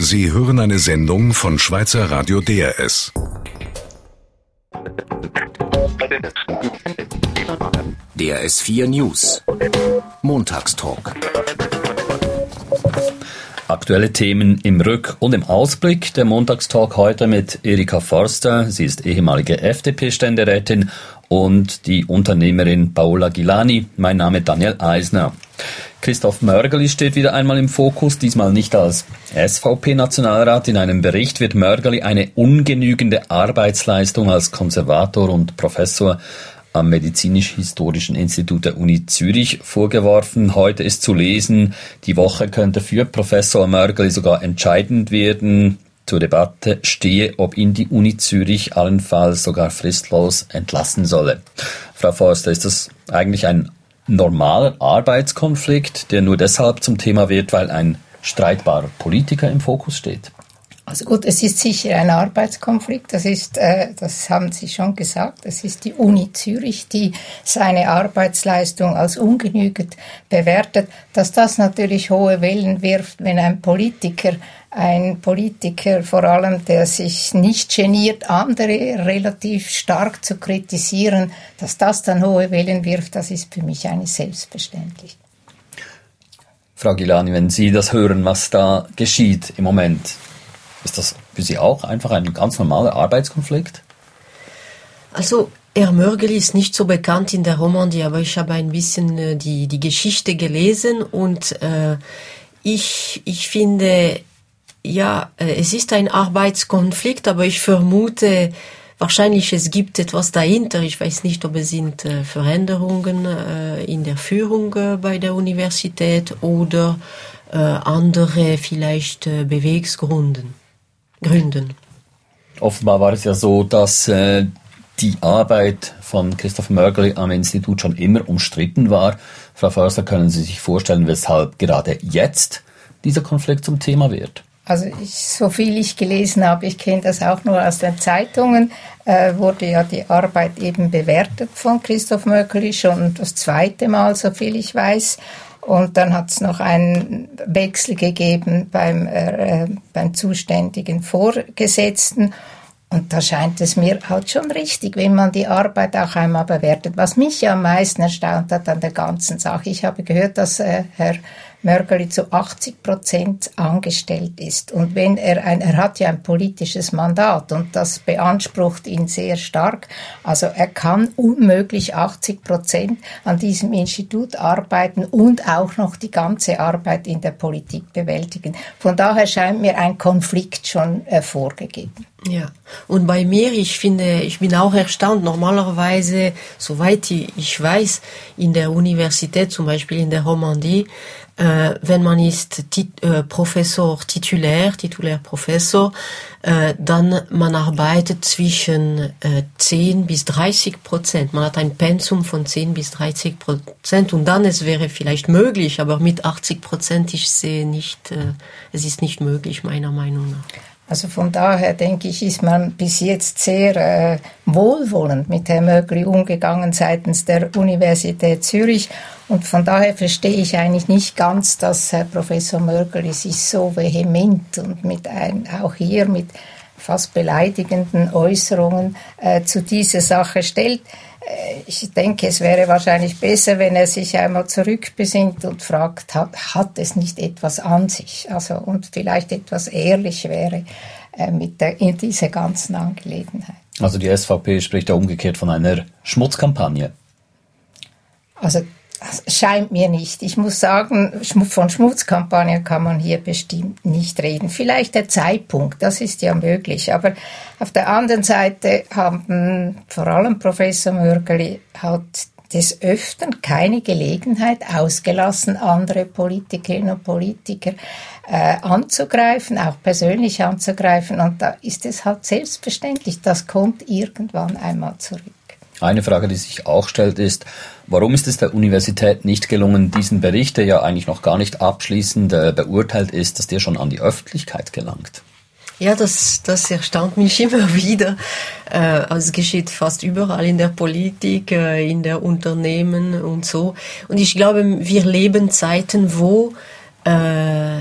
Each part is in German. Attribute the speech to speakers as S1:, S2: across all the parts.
S1: Sie hören eine Sendung von Schweizer Radio DRS.
S2: DRS 4 News. Montagstalk.
S3: Aktuelle Themen im Rück- und im Ausblick. Der Montagstalk heute mit Erika Forster. Sie ist ehemalige FDP-Ständerätin und die Unternehmerin Paola Gilani. Mein Name Daniel Eisner. Christoph Mörgeli steht wieder einmal im Fokus, diesmal nicht als SVP-Nationalrat. In einem Bericht wird Mörgeli eine ungenügende Arbeitsleistung als Konservator und Professor am Medizinisch-Historischen Institut der Uni Zürich vorgeworfen. Heute ist zu lesen, die Woche könnte für Professor Mörgeli sogar entscheidend werden. Zur Debatte stehe, ob ihn die Uni Zürich allenfalls sogar fristlos entlassen solle. Frau Forster, ist das eigentlich ein normaler Arbeitskonflikt, der nur deshalb zum Thema wird, weil ein streitbarer Politiker im Fokus steht?
S4: Also gut, es ist sicher ein Arbeitskonflikt. Das ist, äh, das haben Sie schon gesagt. Es ist die Uni Zürich, die seine Arbeitsleistung als ungenügend bewertet. Dass das natürlich hohe Wellen wirft, wenn ein Politiker ein Politiker vor allem, der sich nicht geniert, andere relativ stark zu kritisieren, dass das dann hohe Wellen wirft, das ist für mich eigentlich selbstverständlich.
S3: Frau Gilani, wenn Sie das hören, was da geschieht im Moment, ist das für Sie auch einfach ein ganz normaler Arbeitskonflikt?
S5: Also Herr Mörgel ist nicht so bekannt in der Romandie, aber ich habe ein bisschen äh, die, die Geschichte gelesen und äh, ich, ich finde, ja, äh, es ist ein Arbeitskonflikt, aber ich vermute, wahrscheinlich es gibt etwas dahinter. Ich weiß nicht, ob es sind äh, Veränderungen äh, in der Führung bei der Universität oder andere vielleicht Bewegsgründen. Gründen.
S3: Offenbar war es ja so, dass die Arbeit von Christoph Mörgeli am Institut schon immer umstritten war. Frau Förster, können Sie sich vorstellen, weshalb gerade jetzt dieser Konflikt zum Thema wird?
S4: Also ich, so viel ich gelesen habe, ich kenne das auch nur aus den Zeitungen, äh, wurde ja die Arbeit eben bewertet von Christoph Möckeli schon das zweite Mal, so viel ich weiß. Und dann hat es noch einen Wechsel gegeben beim, äh, beim zuständigen Vorgesetzten. Und da scheint es mir halt schon richtig, wenn man die Arbeit auch einmal bewertet. Was mich ja am meisten erstaunt hat an der ganzen Sache, ich habe gehört, dass äh, Herr Mörgeli zu 80 Prozent angestellt ist. Und wenn er ein, er hat ja ein politisches Mandat und das beansprucht ihn sehr stark. Also er kann unmöglich 80 Prozent an diesem Institut arbeiten und auch noch die ganze Arbeit in der Politik bewältigen. Von daher scheint mir ein Konflikt schon äh, vorgegeben.
S5: Ja, und bei mir, ich finde, ich bin auch erstaunt. Normalerweise, soweit ich weiß, in der Universität, zum Beispiel in der Romandie, äh, wenn man ist tit äh, Professor titulär, titulär Professor, äh, dann man arbeitet zwischen äh, 10 bis 30 Prozent. Man hat ein Pensum von 10 bis 30 Prozent und dann es wäre vielleicht möglich, aber mit 80 Prozent ich sehe nicht, äh, es ist nicht möglich meiner Meinung nach.
S4: Also von daher denke ich, ist man bis jetzt sehr äh, wohlwollend mit Herrn Mögli umgegangen seitens der Universität Zürich. Und von daher verstehe ich eigentlich nicht ganz, dass Herr Professor Mögli sich so vehement und mit ein, auch hier mit fast beleidigenden Äußerungen äh, zu dieser Sache stellt. Äh, ich denke, es wäre wahrscheinlich besser, wenn er sich einmal zurückbesinnt und fragt, hat, hat es nicht etwas an sich? Also, und vielleicht etwas ehrlich wäre äh, mit der, in dieser ganzen Angelegenheit.
S3: Also die SVP spricht ja umgekehrt von einer Schmutzkampagne.
S4: Also scheint mir nicht. Ich muss sagen, von Schmutzkampagnen kann man hier bestimmt nicht reden. Vielleicht der Zeitpunkt, das ist ja möglich. Aber auf der anderen Seite haben vor allem Professor Mörgeli hat des Öfteren keine Gelegenheit ausgelassen, andere Politikerinnen und Politiker äh, anzugreifen, auch persönlich anzugreifen. Und da ist es halt selbstverständlich, das kommt irgendwann einmal zurück.
S3: Eine Frage, die sich auch stellt, ist, warum ist es der Universität nicht gelungen, diesen Bericht, der ja eigentlich noch gar nicht abschließend äh, beurteilt ist, dass der schon an die Öffentlichkeit gelangt?
S5: Ja, das, das erstaunt mich immer wieder. Äh, also es geschieht fast überall in der Politik, äh, in der Unternehmen und so. Und ich glaube, wir leben Zeiten, wo äh,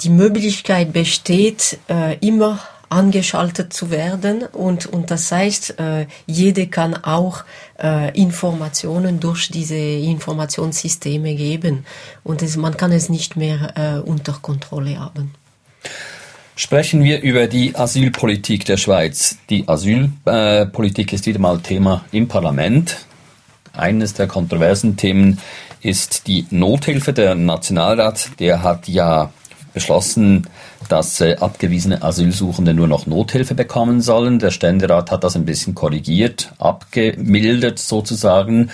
S5: die Möglichkeit besteht, äh, immer angeschaltet zu werden und, und das heißt, äh, jede kann auch äh, Informationen durch diese Informationssysteme geben und es, man kann es nicht mehr äh, unter Kontrolle haben.
S3: Sprechen wir über die Asylpolitik der Schweiz. Die Asylpolitik ist wieder mal Thema im Parlament. Eines der kontroversen Themen ist die Nothilfe. Der Nationalrat, der hat ja beschlossen, dass äh, abgewiesene Asylsuchende nur noch Nothilfe bekommen sollen. Der Ständerat hat das ein bisschen korrigiert, abgemildert sozusagen.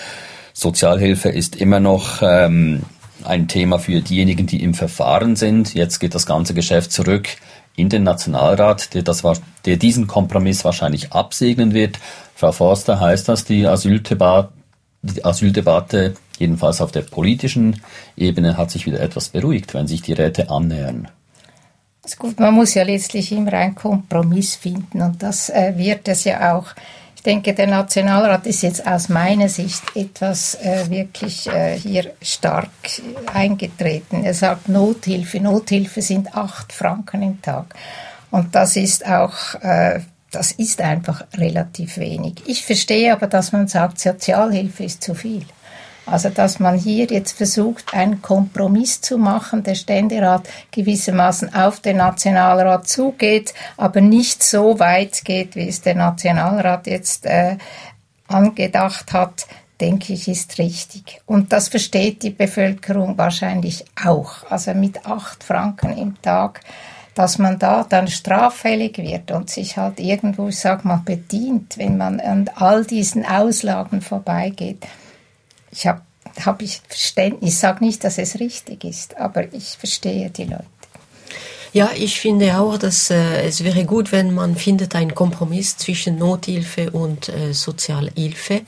S3: Sozialhilfe ist immer noch ähm, ein Thema für diejenigen, die im Verfahren sind. Jetzt geht das ganze Geschäft zurück in den Nationalrat, der, das, der diesen Kompromiss wahrscheinlich absegnen wird. Frau Forster, heißt das, die Asyldebatte, die Asyldebatte jedenfalls auf der politischen Ebene hat sich wieder etwas beruhigt, wenn sich die Räte annähern?
S4: ist gut, man muss ja letztlich immer einen Kompromiss finden und das äh, wird es ja auch. Ich denke, der Nationalrat ist jetzt aus meiner Sicht etwas äh, wirklich äh, hier stark eingetreten. Er sagt Nothilfe. Nothilfe sind acht Franken im Tag. Und das ist auch, äh, das ist einfach relativ wenig. Ich verstehe aber, dass man sagt, Sozialhilfe ist zu viel. Also dass man hier jetzt versucht, einen Kompromiss zu machen, der Ständerat gewissermaßen auf den Nationalrat zugeht, aber nicht so weit geht, wie es der Nationalrat jetzt äh, angedacht hat, denke ich, ist richtig. Und das versteht die Bevölkerung wahrscheinlich auch. Also mit acht Franken im Tag dass man da dann straffällig wird und sich halt irgendwo, ich sag mal, bedient, wenn man an all diesen Auslagen vorbeigeht ich habe hab ich Verständnis. Ich sage nicht, dass es richtig ist, aber ich verstehe die Leute.
S5: Ja, ich finde auch, dass äh, es wäre gut, wenn man findet einen Kompromiss zwischen Nothilfe und äh, Sozialhilfe,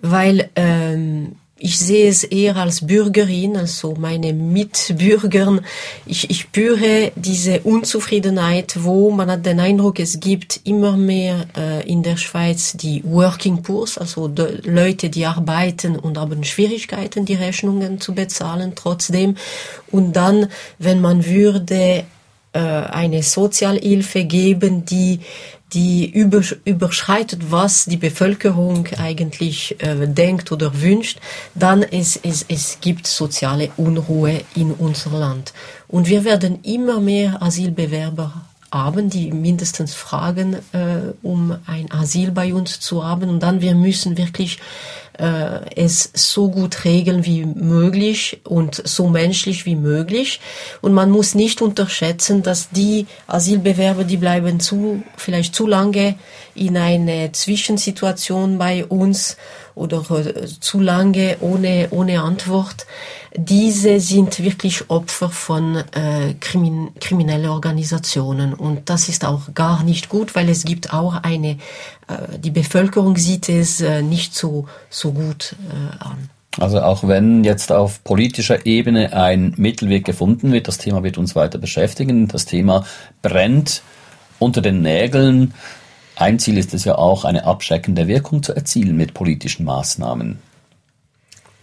S5: weil ähm, ich sehe es eher als Bürgerin, also meine Mitbürgern. Ich, ich spüre diese Unzufriedenheit, wo man hat den Eindruck, es gibt immer mehr äh, in der Schweiz die Working Poors, also die Leute, die arbeiten und haben Schwierigkeiten, die Rechnungen zu bezahlen trotzdem. Und dann, wenn man würde eine Sozialhilfe geben, die die überschreitet, was die Bevölkerung eigentlich äh, denkt oder wünscht, dann es, es, es gibt soziale Unruhe in unserem Land. Und wir werden immer mehr Asylbewerber haben, die mindestens fragen, äh, um ein Asyl bei uns zu haben. Und dann wir müssen wirklich äh, es so gut regeln wie möglich und so menschlich wie möglich. Und man muss nicht unterschätzen, dass die Asylbewerber, die bleiben zu, vielleicht zu lange in eine Zwischensituation bei uns oder äh, zu lange ohne, ohne Antwort. Diese sind wirklich Opfer von äh, krimin kriminellen Organisationen und das ist auch gar nicht gut, weil es gibt auch eine, äh, die Bevölkerung sieht es äh, nicht so gut äh, an.
S3: Also auch wenn jetzt auf politischer Ebene ein Mittelweg gefunden wird, das Thema wird uns weiter beschäftigen. Das Thema brennt unter den Nägeln. Ein Ziel ist es ja auch, eine abschreckende Wirkung zu erzielen mit politischen Maßnahmen.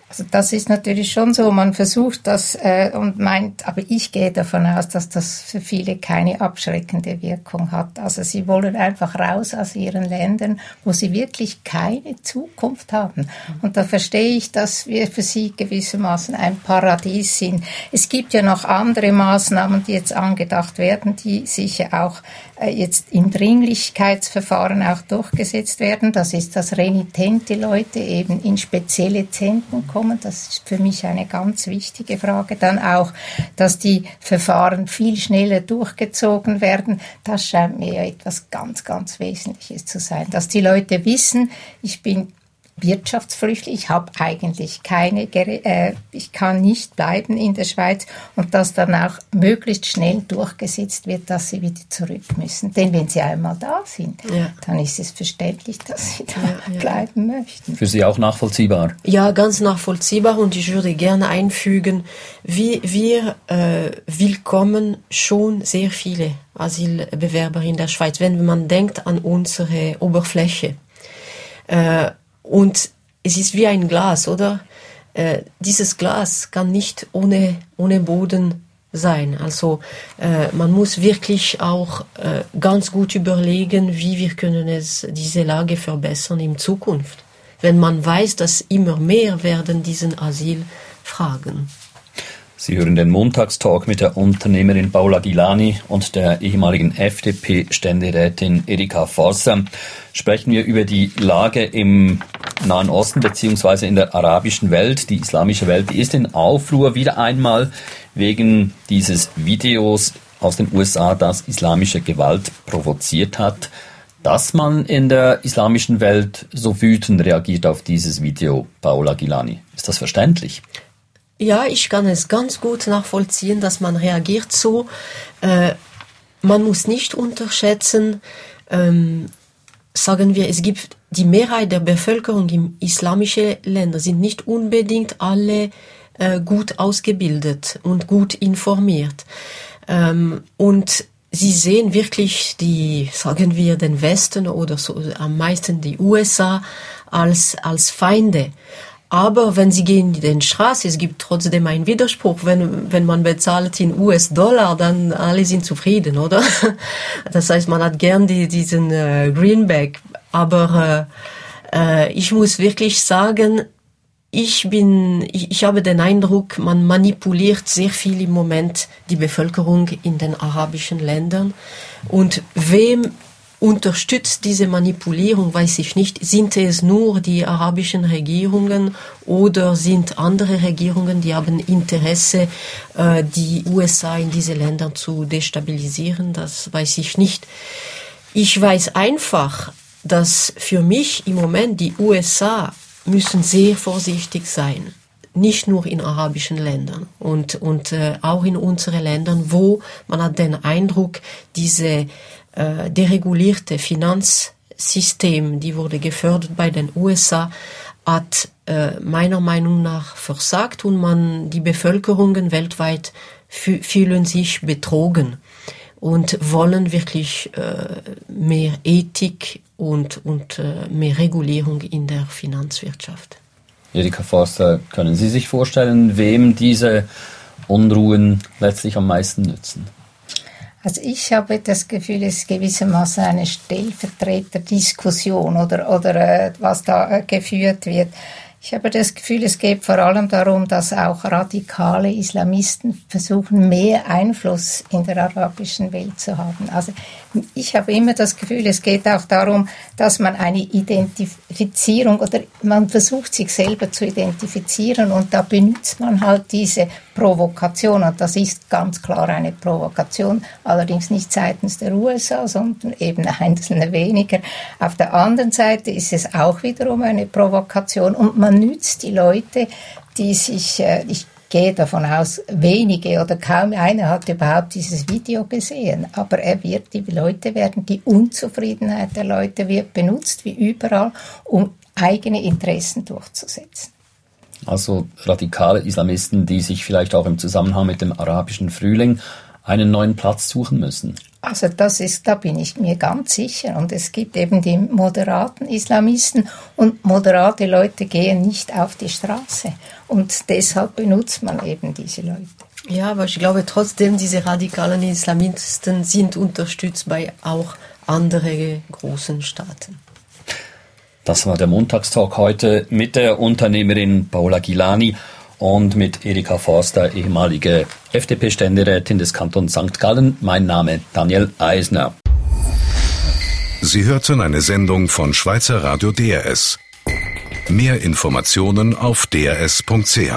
S4: Also das ist natürlich schon so. Man versucht das äh, und meint, aber ich gehe davon aus, dass das für viele keine abschreckende Wirkung hat. Also sie wollen einfach raus aus ihren Ländern, wo sie wirklich keine Zukunft haben. Und da verstehe ich, dass wir für sie gewissermaßen ein Paradies sind. Es gibt ja noch andere Maßnahmen, die jetzt angedacht werden, die sicher auch äh, jetzt im Dringlichkeitsverfahren auch durchgesetzt werden. Das ist, dass renitente Leute eben in spezielle Zentren kommen kommen. Das ist für mich eine ganz wichtige Frage. Dann auch, dass die Verfahren viel schneller durchgezogen werden. Das scheint mir etwas ganz, ganz Wesentliches zu sein. Dass die Leute wissen, ich bin Wirtschaftsflüchtling. Ich habe eigentlich keine, äh, ich kann nicht bleiben in der Schweiz und dass dann auch möglichst schnell durchgesetzt wird, dass sie wieder zurück müssen. Denn wenn sie einmal da sind, ja. dann ist es verständlich, dass sie da ja, ja. bleiben möchten.
S3: Für Sie auch nachvollziehbar?
S5: Ja, ganz nachvollziehbar und ich würde gerne einfügen, wie wir äh, willkommen schon sehr viele Asylbewerber in der Schweiz, wenn man denkt an unsere Oberfläche. Äh, und es ist wie ein Glas, oder? Äh, dieses Glas kann nicht ohne, ohne Boden sein. Also äh, man muss wirklich auch äh, ganz gut überlegen, wie wir können es diese Lage verbessern in Zukunft, wenn man weiß, dass immer mehr werden diesen Asyl fragen.
S3: Sie hören den Montagstalk mit der Unternehmerin Paula Gilani und der ehemaligen FDP-Ständerätin Erika Forster. Sprechen wir über die Lage im Nahen Osten beziehungsweise in der arabischen Welt. Die islamische Welt ist in Aufruhr wieder einmal wegen dieses Videos aus den USA, das islamische Gewalt provoziert hat. Dass man in der islamischen Welt so wütend reagiert auf dieses Video, Paola Gilani, ist das verständlich?
S5: Ja, ich kann es ganz gut nachvollziehen, dass man reagiert so. Äh, man muss nicht unterschätzen, ähm, sagen wir, es gibt die Mehrheit der Bevölkerung in islamischen Ländern sind nicht unbedingt alle äh, gut ausgebildet und gut informiert. Ähm, und sie sehen wirklich die, sagen wir, den Westen oder so, am meisten die USA als, als Feinde. Aber wenn sie gehen in die Straße, es gibt trotzdem einen Widerspruch. Wenn, wenn man bezahlt in US-Dollar, dann alle sind zufrieden, oder? Das heißt, man hat gern die, diesen äh, Greenback. Aber äh, äh, ich muss wirklich sagen, ich bin, ich, ich habe den Eindruck, man manipuliert sehr viel im Moment die Bevölkerung in den arabischen Ländern. Und wem unterstützt diese Manipulierung, weiß ich nicht. Sind es nur die arabischen Regierungen oder sind andere Regierungen, die haben Interesse, äh, die USA in diese Länder zu destabilisieren? Das weiß ich nicht. Ich weiß einfach, dass für mich im Moment die USA müssen sehr vorsichtig sein nicht nur in arabischen Ländern und, und äh, auch in unseren Ländern, wo man hat den Eindruck, diese äh, deregulierte Finanzsystem, die wurde gefördert bei den USA, hat äh, meiner Meinung nach versagt und man, die Bevölkerungen weltweit fühlen sich betrogen und wollen wirklich äh, mehr Ethik und, und äh, mehr Regulierung in der Finanzwirtschaft.
S3: Erika Forster, können Sie sich vorstellen, wem diese Unruhen letztlich am meisten nützen?
S4: Also ich habe das Gefühl, es ist gewissermaßen eine Stellvertreterdiskussion oder, oder äh, was da äh, geführt wird. Ich habe das Gefühl, es geht vor allem darum, dass auch radikale Islamisten versuchen, mehr Einfluss in der arabischen Welt zu haben. Also ich habe immer das Gefühl, es geht auch darum, dass man eine Identifizierung oder man versucht sich selber zu identifizieren und da benutzt man halt diese Provokation und das ist ganz klar eine Provokation, allerdings nicht seitens der USA, sondern eben einzelne weniger. Auf der anderen Seite ist es auch wiederum eine Provokation und man nützt die Leute, die sich, äh, ich gehe davon aus, wenige oder kaum einer hat überhaupt dieses Video gesehen. Aber er wird, die Leute werden, die Unzufriedenheit der Leute wird benutzt, wie überall, um eigene Interessen durchzusetzen.
S3: Also radikale Islamisten, die sich vielleicht auch im Zusammenhang mit dem arabischen Frühling einen neuen Platz suchen müssen.
S4: Also das ist, da bin ich mir ganz sicher. Und es gibt eben die moderaten Islamisten und moderate Leute gehen nicht auf die Straße. Und deshalb benutzt man eben diese Leute.
S5: Ja, aber ich glaube trotzdem, diese radikalen Islamisten sind unterstützt bei auch anderen großen Staaten.
S3: Das war der Montagstalk heute mit der Unternehmerin Paula Gilani und mit Erika Forster, ehemalige FDP-Ständerätin des Kantons St. Gallen. Mein Name Daniel Eisner.
S1: Sie hörten eine Sendung von Schweizer Radio DRS. Mehr Informationen auf drs.ch.